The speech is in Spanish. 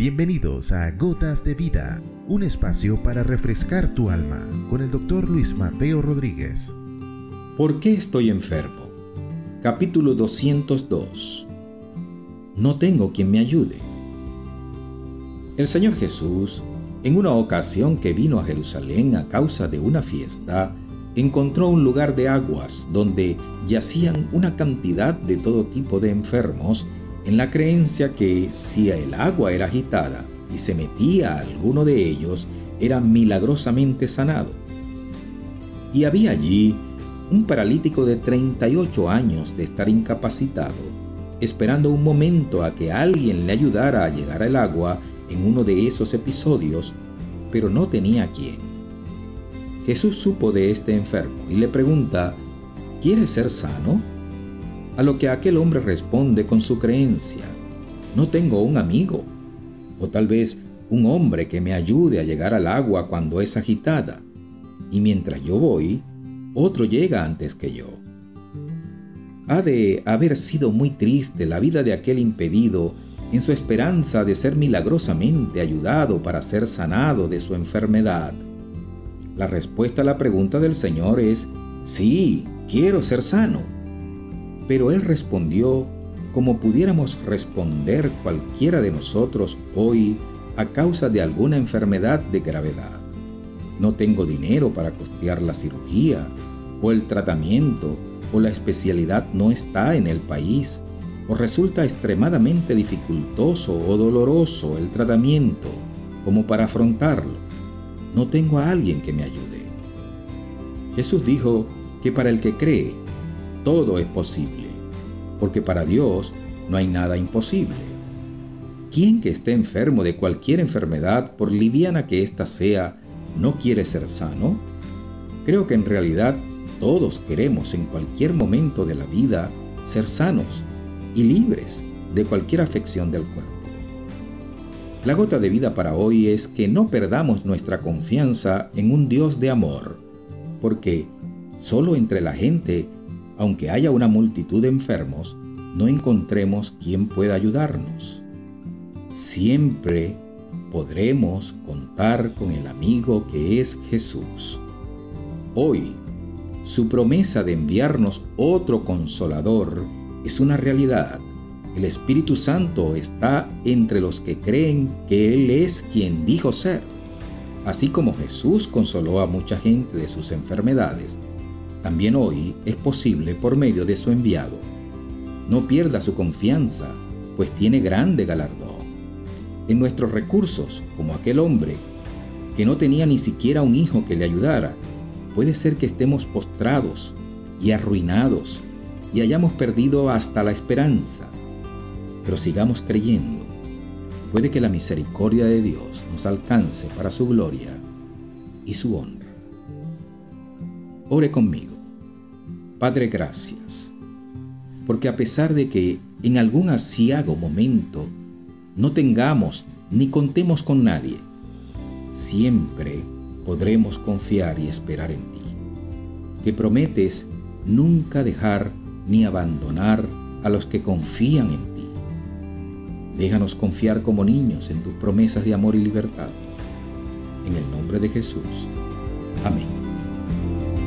Bienvenidos a Gotas de Vida, un espacio para refrescar tu alma con el doctor Luis Mateo Rodríguez. ¿Por qué estoy enfermo? Capítulo 202. No tengo quien me ayude. El Señor Jesús, en una ocasión que vino a Jerusalén a causa de una fiesta, encontró un lugar de aguas donde yacían una cantidad de todo tipo de enfermos en la creencia que si el agua era agitada y se metía a alguno de ellos, era milagrosamente sanado. Y había allí un paralítico de 38 años de estar incapacitado, esperando un momento a que alguien le ayudara a llegar al agua en uno de esos episodios, pero no tenía quien. Jesús supo de este enfermo y le pregunta, ¿quieres ser sano? A lo que aquel hombre responde con su creencia, no tengo un amigo, o tal vez un hombre que me ayude a llegar al agua cuando es agitada, y mientras yo voy, otro llega antes que yo. Ha de haber sido muy triste la vida de aquel impedido en su esperanza de ser milagrosamente ayudado para ser sanado de su enfermedad. La respuesta a la pregunta del Señor es, sí, quiero ser sano pero él respondió como pudiéramos responder cualquiera de nosotros hoy a causa de alguna enfermedad de gravedad. No tengo dinero para costear la cirugía o el tratamiento o la especialidad no está en el país o resulta extremadamente dificultoso o doloroso el tratamiento como para afrontarlo. No tengo a alguien que me ayude. Jesús dijo que para el que cree, todo es posible, porque para Dios no hay nada imposible. ¿Quién que esté enfermo de cualquier enfermedad, por liviana que ésta sea, no quiere ser sano? Creo que en realidad todos queremos en cualquier momento de la vida ser sanos y libres de cualquier afección del cuerpo. La gota de vida para hoy es que no perdamos nuestra confianza en un Dios de amor, porque solo entre la gente aunque haya una multitud de enfermos, no encontremos quien pueda ayudarnos. Siempre podremos contar con el amigo que es Jesús. Hoy, su promesa de enviarnos otro consolador es una realidad. El Espíritu Santo está entre los que creen que Él es quien dijo ser. Así como Jesús consoló a mucha gente de sus enfermedades, también hoy es posible por medio de su enviado. No pierda su confianza, pues tiene grande galardón. En nuestros recursos, como aquel hombre, que no tenía ni siquiera un hijo que le ayudara, puede ser que estemos postrados y arruinados y hayamos perdido hasta la esperanza. Pero sigamos creyendo. Puede que la misericordia de Dios nos alcance para su gloria y su honra. Ore conmigo. Padre, gracias. Porque a pesar de que en algún asiago momento no tengamos ni contemos con nadie, siempre podremos confiar y esperar en ti. Que prometes nunca dejar ni abandonar a los que confían en ti. Déjanos confiar como niños en tus promesas de amor y libertad. En el nombre de Jesús. Amén.